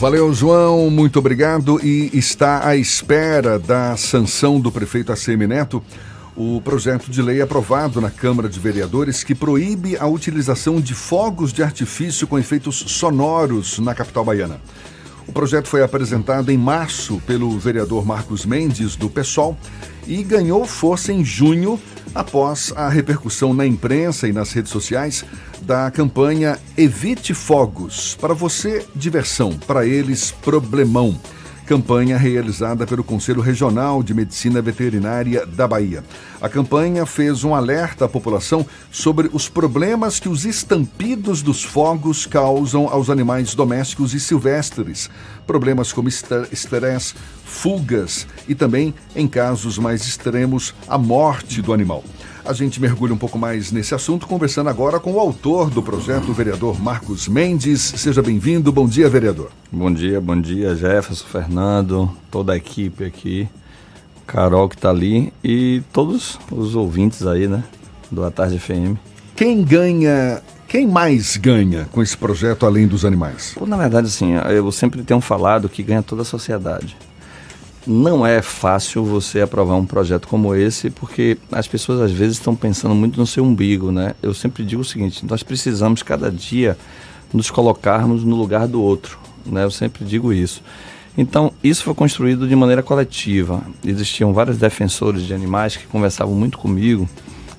Valeu, João, muito obrigado. E está à espera da sanção do prefeito ACM Neto o projeto de lei aprovado na Câmara de Vereadores que proíbe a utilização de fogos de artifício com efeitos sonoros na capital baiana. O projeto foi apresentado em março pelo vereador Marcos Mendes, do PSOL, e ganhou força em junho após a repercussão na imprensa e nas redes sociais da campanha Evite Fogos. Para você, diversão. Para eles, problemão. Campanha realizada pelo Conselho Regional de Medicina Veterinária da Bahia. A campanha fez um alerta à população sobre os problemas que os estampidos dos fogos causam aos animais domésticos e silvestres. Problemas como estresse, fugas e também, em casos mais extremos, a morte do animal. A gente mergulha um pouco mais nesse assunto, conversando agora com o autor do projeto, o vereador Marcos Mendes. Seja bem-vindo. Bom dia, vereador. Bom dia, bom dia, Jefferson, Fernando, toda a equipe aqui, Carol que está ali e todos os ouvintes aí, né, do A Tarde FM. Quem ganha quem mais ganha com esse projeto além dos animais? na verdade, assim, eu sempre tenho falado que ganha toda a sociedade não é fácil você aprovar um projeto como esse, porque as pessoas às vezes estão pensando muito no seu umbigo, né? Eu sempre digo o seguinte: nós precisamos cada dia nos colocarmos no lugar do outro, né? Eu sempre digo isso. Então, isso foi construído de maneira coletiva. Existiam vários defensores de animais que conversavam muito comigo,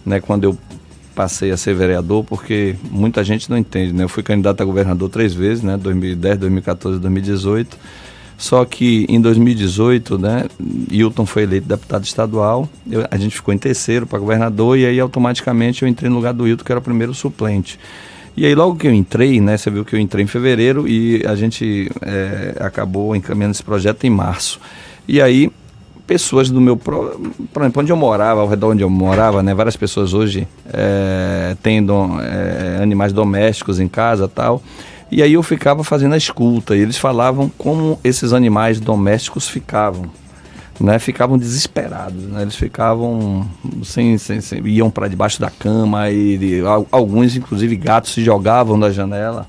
né, quando eu passei a ser vereador, porque muita gente não entende, né? Eu fui candidato a governador três vezes, né, 2010, 2014 e 2018 só que em 2018, né, Hilton foi eleito deputado estadual, eu, a gente ficou em terceiro para governador e aí automaticamente eu entrei no lugar do Hilton, que era o primeiro suplente. E aí logo que eu entrei, né, você viu que eu entrei em fevereiro e a gente é, acabou encaminhando esse projeto em março. E aí pessoas do meu por exemplo, onde eu morava, ao redor onde eu morava, né, várias pessoas hoje é, tendo é, animais domésticos em casa tal. E aí eu ficava fazendo a escuta e eles falavam como esses animais domésticos ficavam. Né, ficavam desesperados, né, eles ficavam sem, sem, sem iam para debaixo da cama e, e alguns inclusive gatos se jogavam da janela.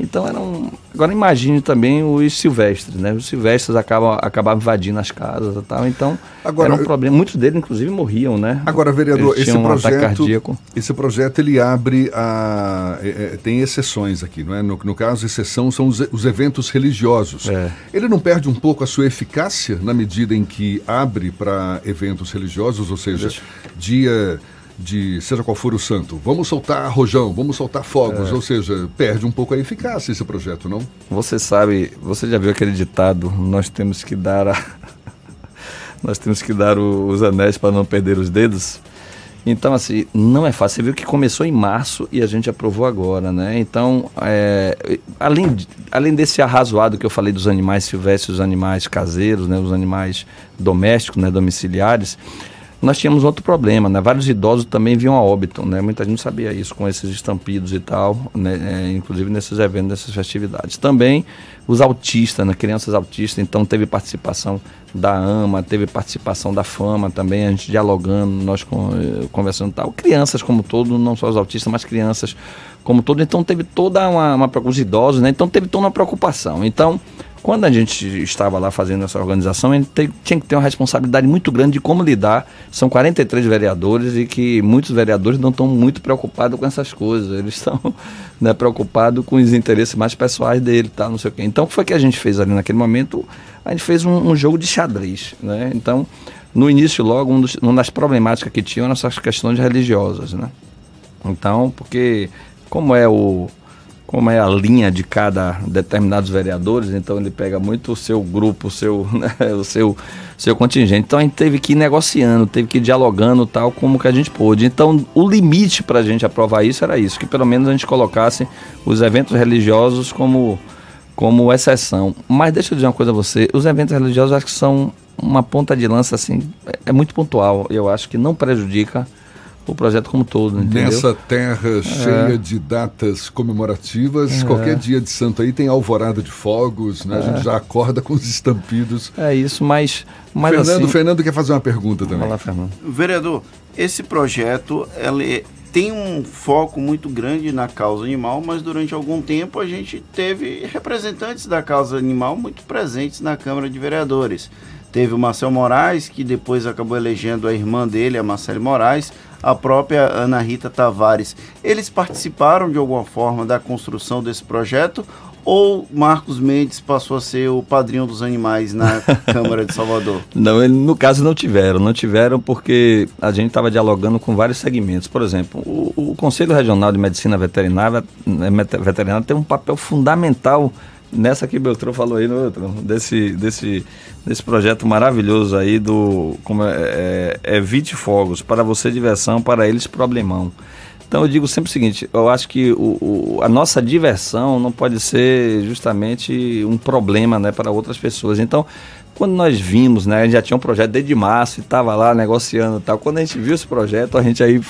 Então eram. Agora imagine também os silvestres, né? Os silvestres acabam, acabavam invadindo as casas e tal. Então agora, era um problema. Muitos deles, inclusive, morriam, né? Agora, vereador, esse um projeto. Esse projeto ele abre a. É, é, tem exceções aqui, não é? No, no caso, exceção são os, os eventos religiosos. É. Ele não perde um pouco a sua eficácia na medida em que abre para eventos religiosos, ou seja, Deixa. dia de seja qual for o santo, vamos soltar rojão, vamos soltar fogos, é. ou seja, perde um pouco a eficácia esse projeto, não? Você sabe, você já viu aquele ditado, nós temos que dar a... nós temos que dar o, os anéis para não perder os dedos? Então, assim, não é fácil. Você viu que começou em março e a gente aprovou agora, né? Então, é, além, além desse arrazoado que eu falei dos animais silvestres, os animais caseiros, né? Os animais domésticos, né? Domiciliares, nós tínhamos outro problema, né? Vários idosos também vinham a óbito, né? Muita gente não sabia isso com esses estampidos e tal, né? É, inclusive nesses eventos, nessas festividades. Também os autistas, né? Crianças autistas, então teve participação da AMA, teve participação da FAMA também, a gente dialogando, nós eh, conversando e tal. Crianças como todo, não só os autistas, mas crianças como todo. Então teve toda uma, uma os idosos, né? Então teve toda uma preocupação. Então quando a gente estava lá fazendo essa organização, a gente tinha que ter uma responsabilidade muito grande de como lidar. São 43 vereadores e que muitos vereadores não estão muito preocupados com essas coisas. Eles estão né, preocupados com os interesses mais pessoais dele, tá, não sei o quê. Então, o que foi que a gente fez ali naquele momento? A gente fez um, um jogo de xadrez, né? Então, no início, logo, um dos, uma das problemáticas que tinham eram essas questões religiosas, né? Então, porque como é o como é a linha de cada determinados vereadores, então ele pega muito o seu grupo, o seu, né, o seu, seu contingente. Então a gente teve que ir negociando, teve que ir dialogando tal como que a gente pôde. Então o limite para a gente aprovar isso era isso, que pelo menos a gente colocasse os eventos religiosos como, como exceção. Mas deixa eu dizer uma coisa a você, os eventos religiosos acho que são uma ponta de lança assim, é, é muito pontual. Eu acho que não prejudica o projeto como todo, entendeu? Nessa terra é. cheia de datas comemorativas, é. qualquer dia de santo aí tem alvorada de fogos, né? É. A gente já acorda com os estampidos. É isso, mas... mas Fernando, assim... Fernando quer fazer uma pergunta também. Fala, Fernando. Vereador, esse projeto, ele tem um foco muito grande na causa animal, mas durante algum tempo a gente teve representantes da causa animal muito presentes na Câmara de Vereadores. Teve o Marcel Moraes, que depois acabou elegendo a irmã dele, a Marcele Moraes, a própria Ana Rita Tavares. Eles participaram de alguma forma da construção desse projeto ou Marcos Mendes passou a ser o padrinho dos animais na Câmara de Salvador? Não, ele, no caso não tiveram. Não tiveram porque a gente estava dialogando com vários segmentos. Por exemplo, o, o Conselho Regional de Medicina Veterinária, né, Veterinária tem um papel fundamental nessa que Beltrão falou aí no outro, desse, desse, desse projeto maravilhoso aí do como é, é, Evite Fogos, para você diversão, para eles problemão. Então eu digo sempre o seguinte, eu acho que o, o, a nossa diversão não pode ser justamente um problema né, para outras pessoas. Então, quando nós vimos, né, a gente já tinha um projeto desde março e estava lá negociando e tal. Quando a gente viu esse projeto, a gente aí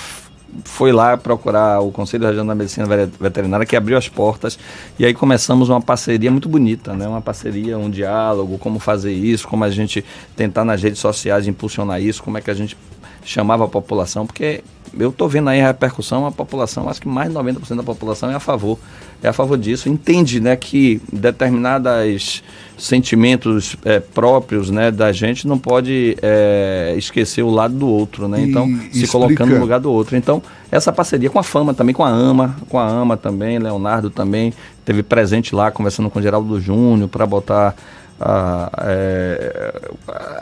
foi lá procurar o Conselho Regional da Medicina Veterinária, que abriu as portas, e aí começamos uma parceria muito bonita, né? Uma parceria, um diálogo, como fazer isso, como a gente tentar nas redes sociais impulsionar isso, como é que a gente chamava a população, porque eu estou vendo aí a repercussão, a população, acho que mais de 90% da população é a favor, é a favor disso, entende né, que determinados sentimentos é, próprios né, da gente não pode é, esquecer o lado do outro, né? Então, e se explica... colocando no lugar do outro. Então, essa parceria com a Fama também, com a AMA, com a AMA também, Leonardo também, teve presente lá, conversando com o Geraldo Júnior para botar ah, é,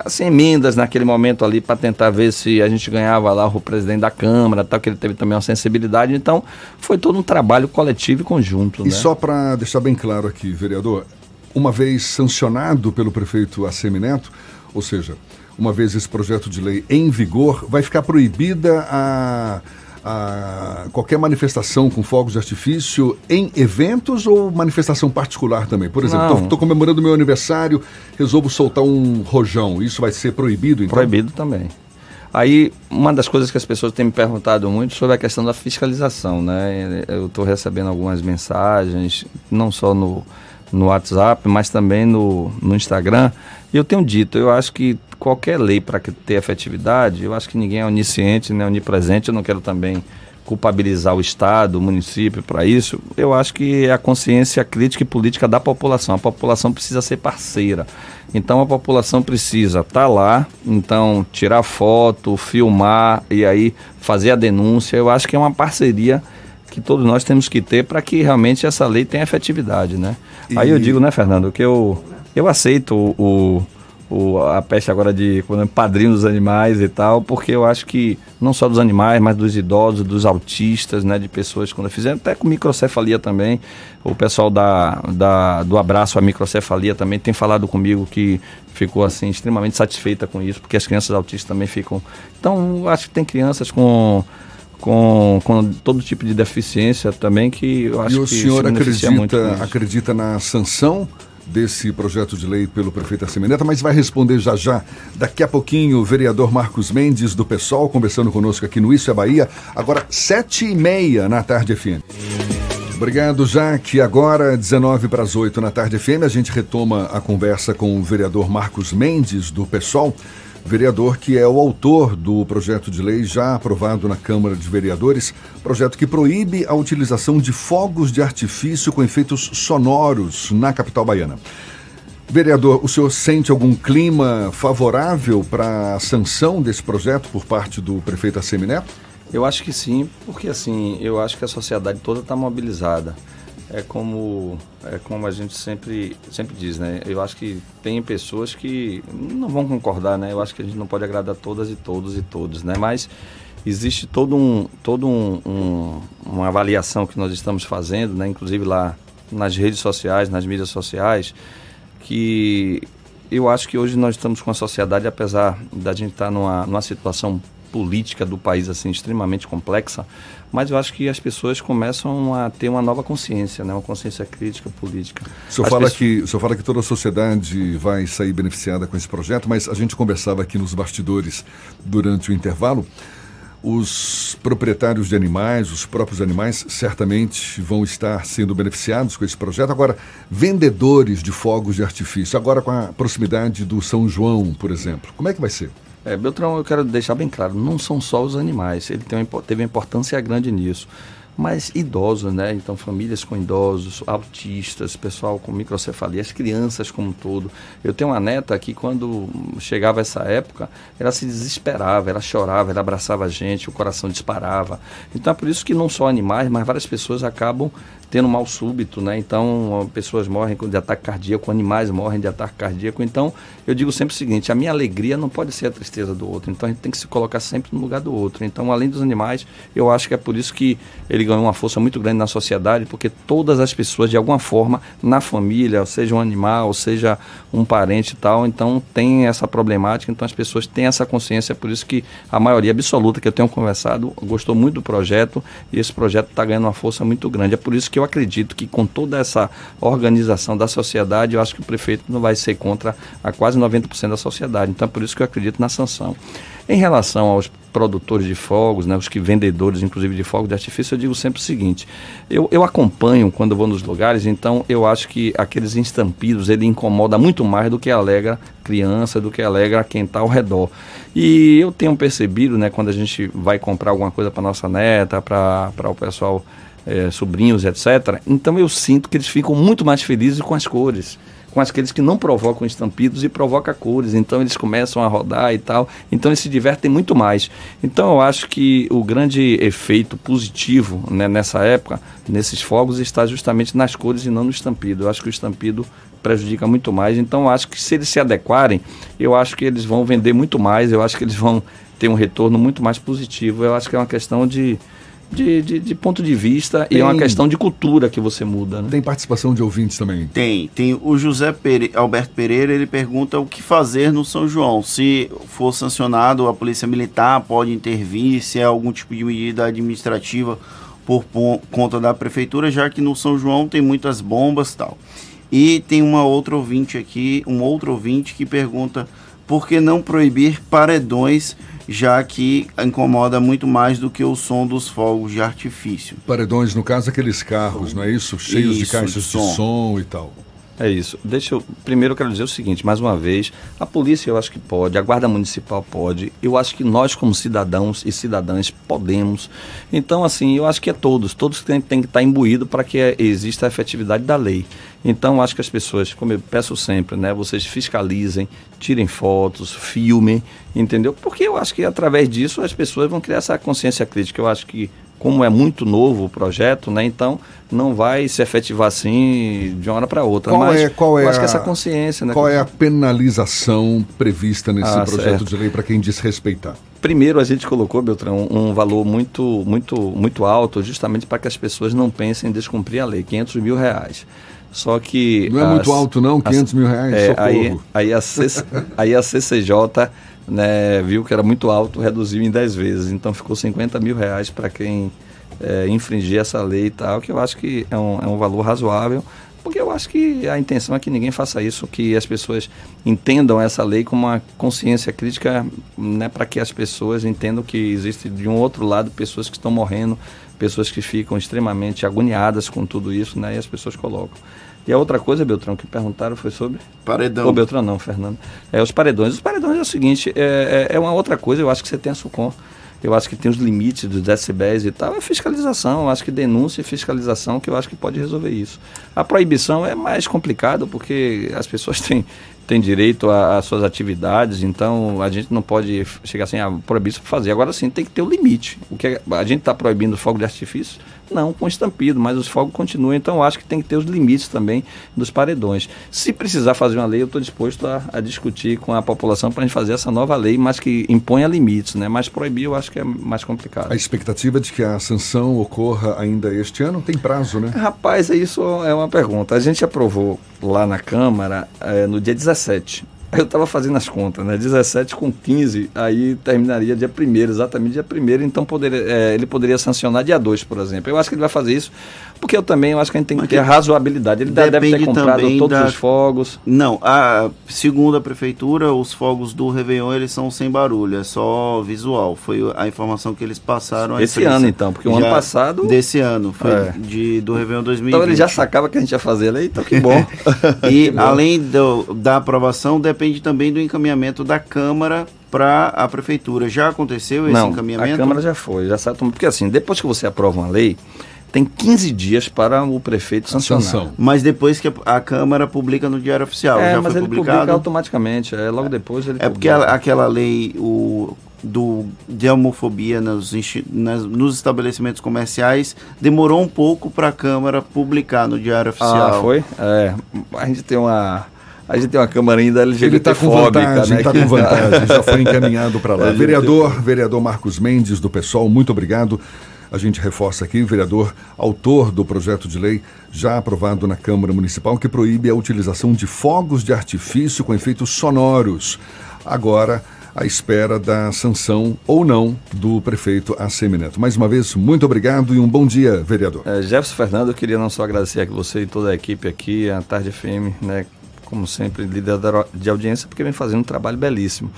as emendas naquele momento ali para tentar ver se a gente ganhava lá o presidente da Câmara, tal, que ele teve também uma sensibilidade. Então, foi todo um trabalho coletivo e conjunto. E né? só para deixar bem claro aqui, vereador, uma vez sancionado pelo prefeito Assemineto, ou seja, uma vez esse projeto de lei em vigor, vai ficar proibida a a qualquer manifestação com fogos de artifício em eventos ou manifestação particular também? Por exemplo, estou comemorando meu aniversário, resolvo soltar um rojão. Isso vai ser proibido, então? Proibido também. Aí, uma das coisas que as pessoas têm me perguntado muito sobre a questão da fiscalização, né? Eu estou recebendo algumas mensagens, não só no, no WhatsApp, mas também no, no Instagram. E eu tenho dito, eu acho que qualquer lei para ter efetividade, eu acho que ninguém é onisciente, nem onipresente, eu não quero também culpabilizar o Estado, o município para isso. Eu acho que é a consciência crítica e política da população. A população precisa ser parceira. Então a população precisa estar tá lá, então tirar foto, filmar e aí fazer a denúncia. Eu acho que é uma parceria que todos nós temos que ter para que realmente essa lei tenha efetividade, né? E... Aí eu digo, né, Fernando, que eu, eu aceito o, o, a peste agora de é padrinho dos animais e tal, porque eu acho que não só dos animais, mas dos idosos, dos autistas, né, de pessoas quando fizeram, até com microcefalia também. O pessoal da, da, do abraço à microcefalia também tem falado comigo que ficou assim extremamente satisfeita com isso, porque as crianças autistas também ficam. Então, acho que tem crianças com com, com todo tipo de deficiência também que eu acho e o que senhor acredita, acredita na sanção desse projeto de lei pelo prefeito Arcemeneta, mas vai responder já já. Daqui a pouquinho, o vereador Marcos Mendes, do PSOL, conversando conosco aqui no Isso é Bahia, agora sete e meia na tarde FM. Obrigado, Jaque. Agora, 19 para as 8 na tarde FM, a gente retoma a conversa com o vereador Marcos Mendes, do PSOL vereador que é o autor do projeto de lei já aprovado na Câmara de Vereadores, projeto que proíbe a utilização de fogos de artifício com efeitos sonoros na capital baiana. Vereador, o senhor sente algum clima favorável para a sanção desse projeto por parte do prefeito Assemineto? Eu acho que sim, porque assim, eu acho que a sociedade toda está mobilizada é como é como a gente sempre sempre diz, né? Eu acho que tem pessoas que não vão concordar, né? Eu acho que a gente não pode agradar todas e todos e todos, né? Mas existe todo um todo um, um, uma avaliação que nós estamos fazendo, né? Inclusive lá nas redes sociais, nas mídias sociais, que eu acho que hoje nós estamos com a sociedade, apesar da gente estar numa, numa situação política do país assim extremamente complexa, mas eu acho que as pessoas começam a ter uma nova consciência, né? uma consciência crítica política. O senhor, fala pessoas... que, o senhor fala que toda a sociedade vai sair beneficiada com esse projeto, mas a gente conversava aqui nos bastidores durante o intervalo. Os proprietários de animais, os próprios animais, certamente vão estar sendo beneficiados com esse projeto. Agora, vendedores de fogos de artifício, agora com a proximidade do São João, por exemplo, como é que vai ser? É, Beltrão, eu quero deixar bem claro, não são só os animais, ele tem uma, teve uma importância grande nisso mas idosos, né? Então, famílias com idosos, autistas, pessoal com microcefalia, as crianças como um todo. Eu tenho uma neta que, quando chegava essa época, ela se desesperava, ela chorava, ela abraçava a gente, o coração disparava. Então, é por isso que não só animais, mas várias pessoas acabam tendo mal súbito, né? Então, pessoas morrem de ataque cardíaco, animais morrem de ataque cardíaco. Então, eu digo sempre o seguinte: a minha alegria não pode ser a tristeza do outro. Então, a gente tem que se colocar sempre no lugar do outro. Então, além dos animais, eu acho que é por isso que ele ganhou uma força muito grande na sociedade, porque todas as pessoas, de alguma forma, na família, seja um animal, seja um parente e tal, então tem essa problemática. Então, as pessoas têm essa consciência. É por isso que a maioria absoluta que eu tenho conversado gostou muito do projeto e esse projeto está ganhando uma força muito grande. É por isso que eu acredito que com toda essa organização da sociedade, eu acho que o prefeito não vai ser contra a quase 90% da sociedade. Então é por isso que eu acredito na sanção. Em relação aos produtores de fogos, né, os que vendedores, inclusive de fogos de artifício, eu digo sempre o seguinte: eu, eu acompanho quando vou nos lugares, então eu acho que aqueles estampidos ele incomoda muito mais do que alegra criança, do que alegra quem está ao redor. E eu tenho percebido, né, quando a gente vai comprar alguma coisa para nossa neta, para o pessoal é, sobrinhos, etc. Então eu sinto que eles ficam muito mais felizes com as cores com aqueles que não provocam estampidos e provoca cores. Então eles começam a rodar e tal. Então eles se divertem muito mais. Então eu acho que o grande efeito positivo né, nessa época, nesses fogos, está justamente nas cores e não no estampido. Eu acho que o estampido prejudica muito mais. Então eu acho que se eles se adequarem, eu acho que eles vão vender muito mais. Eu acho que eles vão ter um retorno muito mais positivo. Eu acho que é uma questão de de, de, de, ponto de vista tem, e é uma questão de cultura que você muda. Né? Tem participação de ouvintes também? Tem. Tem o José Pere, Alberto Pereira, ele pergunta o que fazer no São João. Se for sancionado, a Polícia Militar pode intervir, se é algum tipo de medida administrativa por conta da Prefeitura, já que no São João tem muitas bombas e tal. E tem uma outra ouvinte aqui, um outro ouvinte que pergunta por que não proibir paredões já que incomoda muito mais do que o som dos fogos de artifício. Paredões, no caso, aqueles carros, não é isso? Cheios isso, de caixas de som. de som e tal. É isso. Deixa eu. Primeiro eu quero dizer o seguinte, mais uma vez, a polícia eu acho que pode, a guarda municipal pode. Eu acho que nós, como cidadãos e cidadãs, podemos. Então, assim, eu acho que é todos. Todos têm, têm que estar imbuídos para que exista a efetividade da lei. Então, acho que as pessoas, como eu peço sempre, né, vocês fiscalizem, tirem fotos, filmem, entendeu? Porque eu acho que através disso as pessoas vão criar essa consciência crítica. Eu acho que como é muito novo o projeto, né? Então não vai se efetivar assim de uma hora para outra. Qual mas é, qual é eu acho que essa consciência, né? Qual é a penalização prevista nesse ah, projeto certo. de lei para quem desrespeitar? Primeiro a gente colocou, Beltrão, um valor muito, muito, muito alto, justamente para que as pessoas não pensem em descumprir a lei, 500 mil reais. Só que. Não é as, muito alto, não? 500 as, mil reais? É, aí, aí, a CC, aí a CCJ né, viu que era muito alto, reduziu em 10 vezes. Então ficou 50 mil reais para quem é, infringir essa lei e tal, que eu acho que é um, é um valor razoável, porque eu acho que a intenção é que ninguém faça isso, que as pessoas entendam essa lei com uma consciência crítica, né, para que as pessoas entendam que existe de um outro lado pessoas que estão morrendo, pessoas que ficam extremamente agoniadas com tudo isso, né, e as pessoas colocam. E a outra coisa, Beltrão, que perguntaram foi sobre. Paredão. Ou Beltrão não, Fernando. É, os paredões. Os paredões é o seguinte: é, é, é uma outra coisa, eu acho que você tem a SUCOM. Eu acho que tem os limites dos decibéis e tal. É fiscalização, eu acho que denúncia e fiscalização que eu acho que pode resolver isso. A proibição é mais complicado porque as pessoas têm, têm direito às suas atividades, então a gente não pode chegar assim, ah, proibir isso para fazer. Agora sim, tem que ter o limite. O que é, a gente está proibindo fogo de artifício não, com estampido, mas os fogos continuam. Então acho que tem que ter os limites também dos paredões. Se precisar fazer uma lei, eu estou disposto a, a, discutir com a população para a gente fazer essa nova lei, mas que imponha limites, né? Mas proibir eu acho que é mais complicado. A expectativa de que a sanção ocorra ainda este ano tem prazo, né? Rapaz, isso é uma pergunta. A gente aprovou lá na Câmara é, no dia 17 eu estava fazendo as contas, né? 17 com 15, aí terminaria dia 1 exatamente dia 1 então poderia, é, ele poderia sancionar dia 2, por exemplo. Eu acho que ele vai fazer isso Porque eu também eu acho que a gente tem que ter razoabilidade. Ele deve ter comprado todos da... os fogos. Não, a, segundo a prefeitura, os fogos do Réveillon eles são sem barulho, é só visual. Foi a informação que eles passaram. Esse ano, então, porque o ano passado. Desse ano, foi é. de, do Réveillon 2020. Então ele já sacava que a gente ia fazer ali, então que bom. e que bom. além do, da aprovação, depende também do encaminhamento da Câmara para a prefeitura. Já aconteceu esse Não, encaminhamento? A Câmara já foi, já sabe. Porque assim, depois que você aprova uma lei, tem 15 dias para o prefeito sancionar. Sanção. Mas depois que a Câmara publica no Diário Oficial, é, já mas foi ele publicado? publica automaticamente, é, logo depois ele É porque aquela lei o, do, de homofobia nos, nas, nos estabelecimentos comerciais demorou um pouco para a Câmara publicar no Diário Oficial. Ah, foi? É, a gente tem uma... A gente tem uma câmara ainda LGBT Ele está com vantagem, né? está com vantagem, já foi encaminhado para lá. Vereador, vereador Marcos Mendes, do PSOL, muito obrigado. A gente reforça aqui, vereador, autor do projeto de lei já aprovado na Câmara Municipal, que proíbe a utilização de fogos de artifício com efeitos sonoros. Agora, à espera da sanção ou não do prefeito Assemineto. Mais uma vez, muito obrigado e um bom dia, vereador. É, Jefferson Fernando, eu queria não só agradecer a você e toda a equipe aqui, a Tarde FM, né, como sempre, líder de audiência, porque vem fazendo um trabalho belíssimo.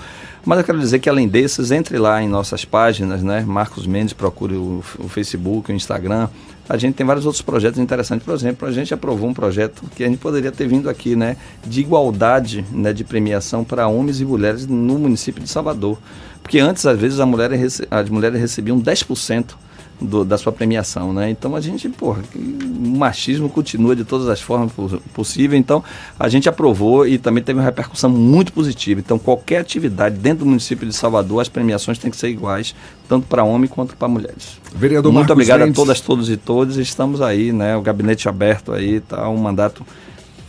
Mas eu quero dizer que, além desses, entre lá em nossas páginas, né? Marcos Mendes, procure o, o Facebook, o Instagram. A gente tem vários outros projetos interessantes. Por exemplo, a gente aprovou um projeto que a gente poderia ter vindo aqui, né? De igualdade né, de premiação para homens e mulheres no município de Salvador. Porque antes, às vezes, as mulheres, as mulheres recebiam 10% do, da sua premiação, né? Então a gente, porra, o machismo continua de todas as formas possíveis, então a gente aprovou e também teve uma repercussão muito positiva. Então qualquer atividade dentro do município de Salvador, as premiações têm que ser iguais, tanto para homem quanto para mulheres. Vereador Muito Marcos obrigado Mendes. a todas, todos e todas, estamos aí, né? O gabinete aberto aí, tá um mandato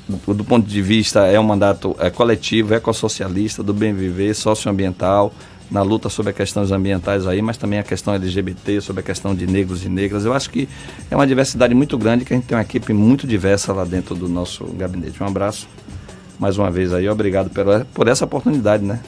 do, do ponto de vista é um mandato é, coletivo, ecossocialista, do bem viver, socioambiental, na luta sobre as questões ambientais aí, mas também a questão LGBT, sobre a questão de negros e negras. Eu acho que é uma diversidade muito grande, que a gente tem uma equipe muito diversa lá dentro do nosso gabinete. Um abraço mais uma vez aí, obrigado por, por essa oportunidade, né?